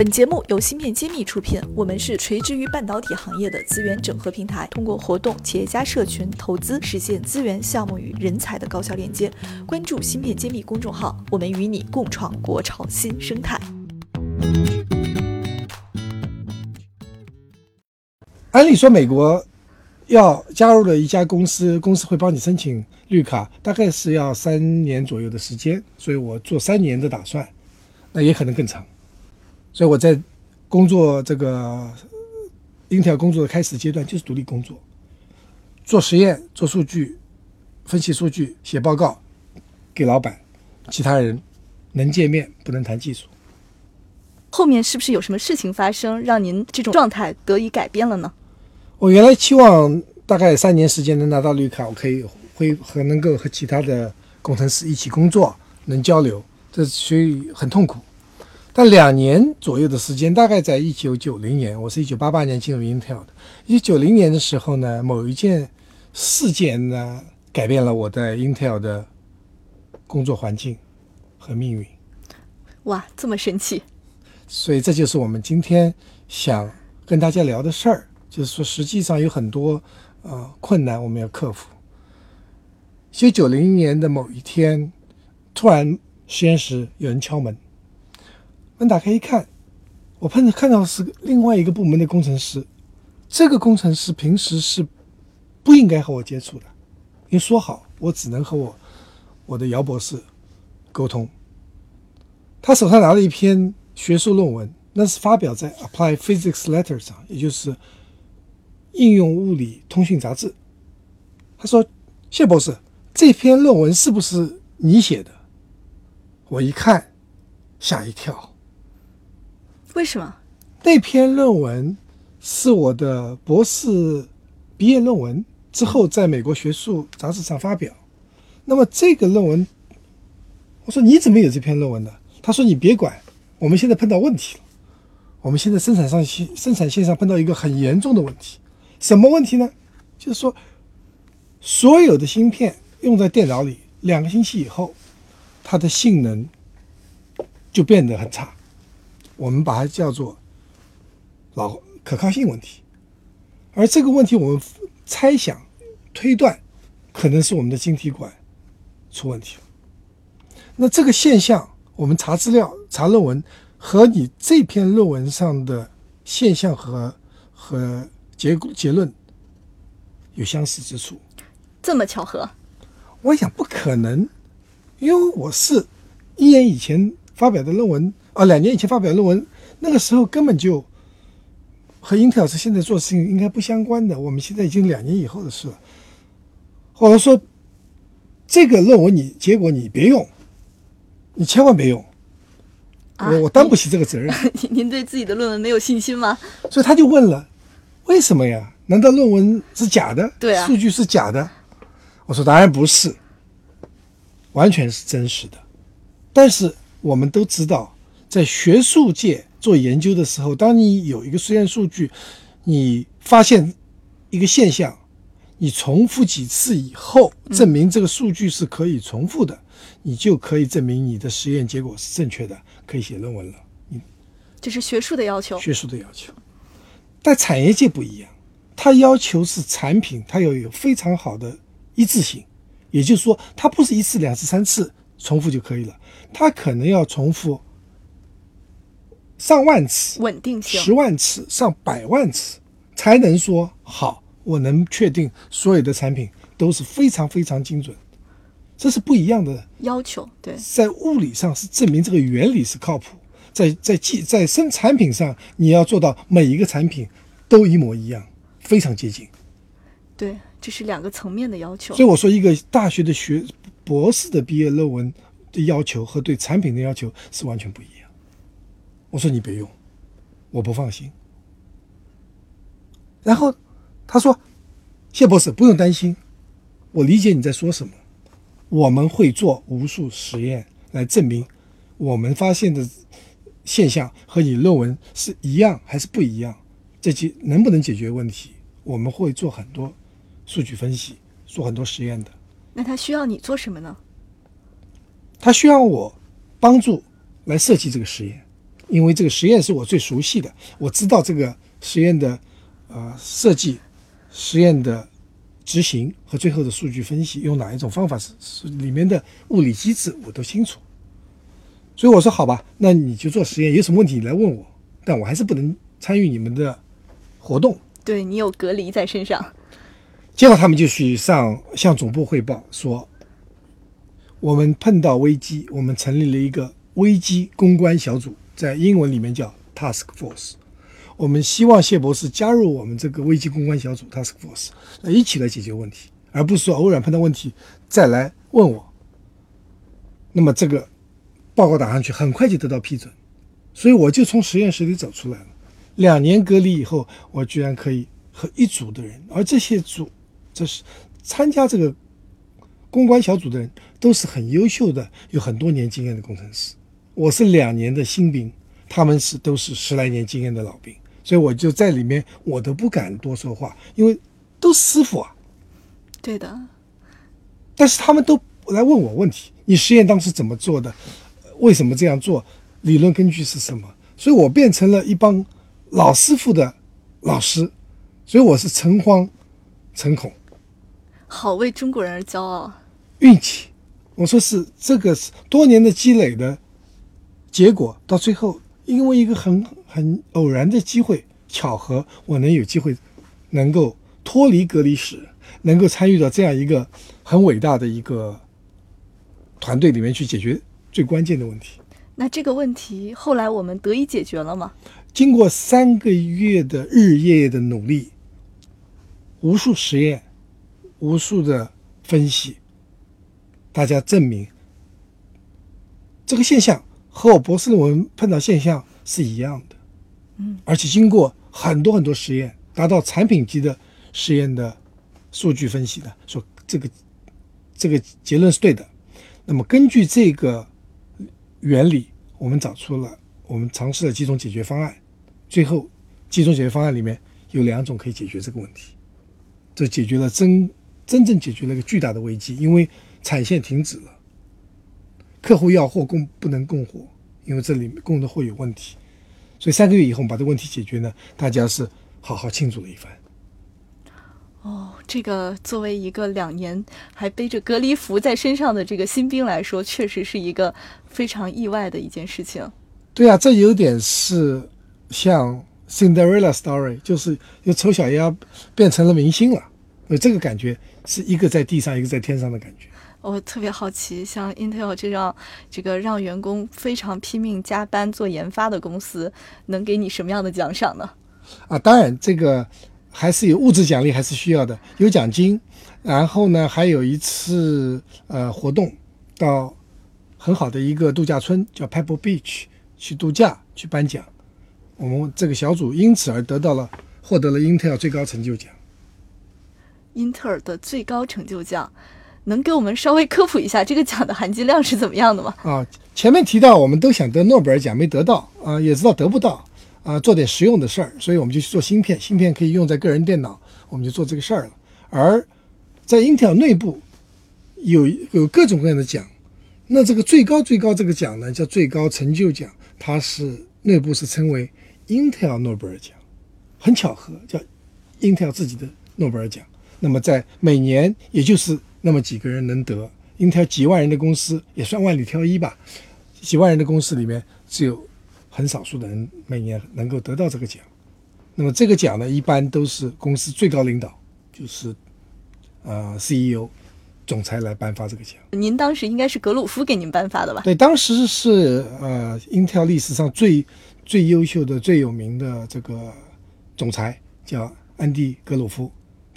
本节目由芯片揭秘出品，我们是垂直于半导体行业的资源整合平台，通过活动、企业家社群、投资，实现资源、项目与人才的高效链接。关注芯片揭秘公众号，我们与你共创国潮新生态。按理说，美国要加入了一家公司，公司会帮你申请绿卡，大概是要三年左右的时间，所以我做三年的打算，那也可能更长。所以我在工作这个 Intel 工作的开始阶段就是独立工作，做实验、做数据、分析数据、写报告给老板，其他人能见面不能谈技术。后面是不是有什么事情发生，让您这种状态得以改变了呢？我原来期望大概三年时间能拿到绿卡，我可以会和能够和其他的工程师一起工作，能交流，这所以很痛苦。但两年左右的时间，大概在一九九零年，我是一九八八年进入 Intel 的。一九九零年的时候呢，某一件事件呢，改变了我在 Intel 的工作环境和命运。哇，这么神奇！所以这就是我们今天想跟大家聊的事儿。就是说，实际上有很多呃困难我们要克服。一九九零年的某一天，突然实验室有人敲门，门打开一看，我碰看到是另外一个部门的工程师。这个工程师平时是不应该和我接触的，因为说好我只能和我我的姚博士沟通。他手上拿了一篇学术论文，那是发表在《Applied Physics Letter》上，也就是应用物理通讯杂志。他说：“谢博士，这篇论文是不是你写的？”我一看，吓一跳。为什么？那篇论文是我的博士毕业论文，之后在美国学术杂志上发表。那么这个论文，我说你怎么有这篇论文的？他说：“你别管，我们现在碰到问题了。我们现在生产上线生产线上碰到一个很严重的问题。什么问题呢？就是说，所有的芯片用在电脑里，两个星期以后，它的性能就变得很差。我们把它叫做老可靠性问题。而这个问题，我们猜想、推断，可能是我们的晶体管出问题了。那这个现象。我们查资料、查论文，和你这篇论文上的现象和和结结论有相似之处。这么巧合？我想不可能，因为我是一年以前发表的论文，啊，两年以前发表论文，那个时候根本就和英特尔是现在做事情应该不相关的。我们现在已经两年以后的事了。或者说，这个论文你结果你别用。你千万别用，我我担不起这个责任。您您 对自己的论文没有信心吗？所以他就问了，为什么呀？难道论文是假的？对啊，数据是假的。我说当然不是，完全是真实的。但是我们都知道，在学术界做研究的时候，当你有一个实验数据，你发现一个现象，你重复几次以后，证明这个数据是可以重复的。你就可以证明你的实验结果是正确的，可以写论文了。你这是学术的要求，学术的要求。但产业界不一样，它要求是产品，它要有非常好的一致性，也就是说，它不是一次、两次、三次重复就可以了，它可能要重复上万次，稳定性十万次、上百万次，才能说好，我能确定所有的产品都是非常非常精准。这是不一样的要求，对，在物理上是证明这个原理是靠谱，在在技在生产品上，你要做到每一个产品都一模一样，非常接近。对，这是两个层面的要求。所以我说，一个大学的学博士的毕业论文的要求和对产品的要求是完全不一样。我说你别用，我不放心。然后他说：“谢博士不用担心，我理解你在说什么。”我们会做无数实验来证明我们发现的现象和你论文是一样还是不一样，这解能不能解决问题？我们会做很多数据分析，做很多实验的。那他需要你做什么呢？他需要我帮助来设计这个实验，因为这个实验是我最熟悉的，我知道这个实验的呃设计、实验的执行和最后的数据分析用哪一种方法是是里面的物理机制我都清楚。所以我说好吧，那你就做实验，有什么问题你来问我，但我还是不能参与你们的活动。对你有隔离在身上。结果他们就去上向总部汇报说，我们碰到危机，我们成立了一个危机公关小组，在英文里面叫 Task Force。我们希望谢博士加入我们这个危机公关小组 Task Force，一起来解决问题，而不是说偶然碰到问题再来问我。那么这个报告打上去，很快就得到批准，所以我就从实验室里走出来了。两年隔离以后，我居然可以和一组的人，而这些组，这是参加这个公关小组的人，都是很优秀的，有很多年经验的工程师。我是两年的新兵，他们是都是十来年经验的老兵，所以我就在里面，我都不敢多说话，因为都是师傅啊。对的，但是他们都来问我问题：你实验当时怎么做的？为什么这样做？理论根据是什么？所以我变成了一帮老师傅的老师，所以我是诚惶诚恐。好为中国人而骄傲。运气，我说是这个是多年的积累的结果，到最后因为一个很很偶然的机会巧合，我能有机会能够脱离隔离室，能够参与到这样一个很伟大的一个团队里面去解决最关键的问题。那这个问题后来我们得以解决了吗？经过三个月的日夜的努力，无数实验，无数的分析，大家证明这个现象和我博士论文碰到现象是一样的。嗯，而且经过很多很多实验，达到产品级的实验的数据分析的，说这个这个结论是对的。那么根据这个原理，我们找出了我们尝试了几种解决方案，最后几种解决方案里面有两种可以解决这个问题，这解决了真真正解决了一个巨大的危机，因为产线停止了，客户要货供不能供货，因为这里供的货有问题，所以三个月以后我们把这个问题解决呢，大家是好好庆祝了一番。哦，这个作为一个两年还背着隔离服在身上的这个新兵来说，确实是一个非常意外的一件事情。对啊，这有点是像 Cinderella story，就是由丑小鸭变成了明星了，有这个感觉是一个在地上，一个在天上的感觉。我特别好奇，像 Intel 这样这个让员工非常拼命加班做研发的公司，能给你什么样的奖赏呢？啊，当然这个还是有物质奖励，还是需要的，有奖金，然后呢，还有一次呃活动，到很好的一个度假村叫 Pebble Beach 去度假去颁奖，我们这个小组因此而得到了获得了 Intel 最高成就奖。英特尔的最高成就奖，能给我们稍微科普一下这个奖的含金量是怎么样的吗？啊，前面提到我们都想得诺贝尔奖，没得到啊，也知道得不到啊，做点实用的事儿，所以我们就去做芯片，芯片可以用在个人电脑，我们就做这个事儿了。而在 Intel 内部有有各种各样的奖，那这个最高最高这个奖呢，叫最高成就奖，它是内部是称为 Intel 诺贝尔奖，很巧合叫 Intel 自己的诺贝尔奖。那么在每年也就是那么几个人能得，Intel 几万人的公司也算万里挑一吧，几万人的公司里面只有很少数的人每年能够得到这个奖。那么这个奖呢，一般都是公司最高领导，就是呃 CEO、总裁来颁发这个奖。您当时应该是格鲁夫给您颁发的吧？对，当时是呃 Intel 历史上最最优秀的、最有名的这个总裁叫安迪·格鲁夫。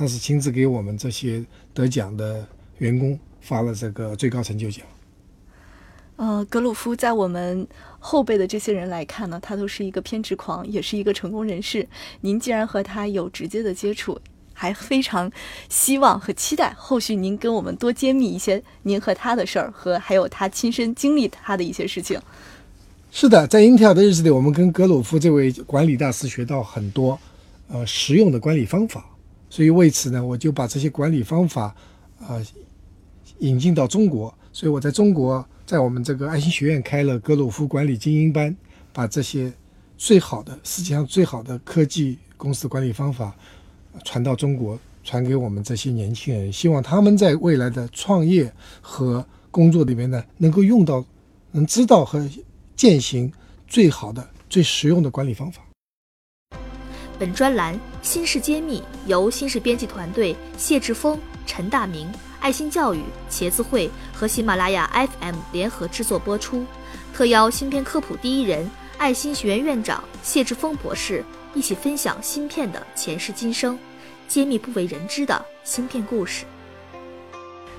他是亲自给我们这些得奖的员工发了这个最高成就奖。呃，格鲁夫在我们后辈的这些人来看呢，他都是一个偏执狂，也是一个成功人士。您既然和他有直接的接触，还非常希望和期待后续您跟我们多揭秘一些您和他的事儿，和还有他亲身经历他的一些事情。是的，在 Intel 的日子里，我们跟格鲁夫这位管理大师学到很多呃实用的管理方法。所以为此呢，我就把这些管理方法，啊，引进到中国。所以我在中国，在我们这个爱心学院开了格鲁夫管理精英班，把这些最好的世界上最好的科技公司管理方法传到中国，传给我们这些年轻人，希望他们在未来的创业和工作里面呢，能够用到，能知道和践行最好的、最实用的管理方法。本专栏《新事揭秘》由新事编辑团队谢志峰、陈大明、爱心教育、茄子会和喜马拉雅 FM 联合制作播出，特邀芯片科普第一人、爱心学院院长谢志峰博士一起分享芯片的前世今生，揭秘不为人知的芯片故事。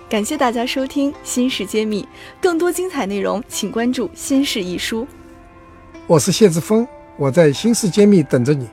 感谢大家收听《新事揭秘》，更多精彩内容请关注《新事一书》。我是谢志峰，我在《新事揭秘》等着你。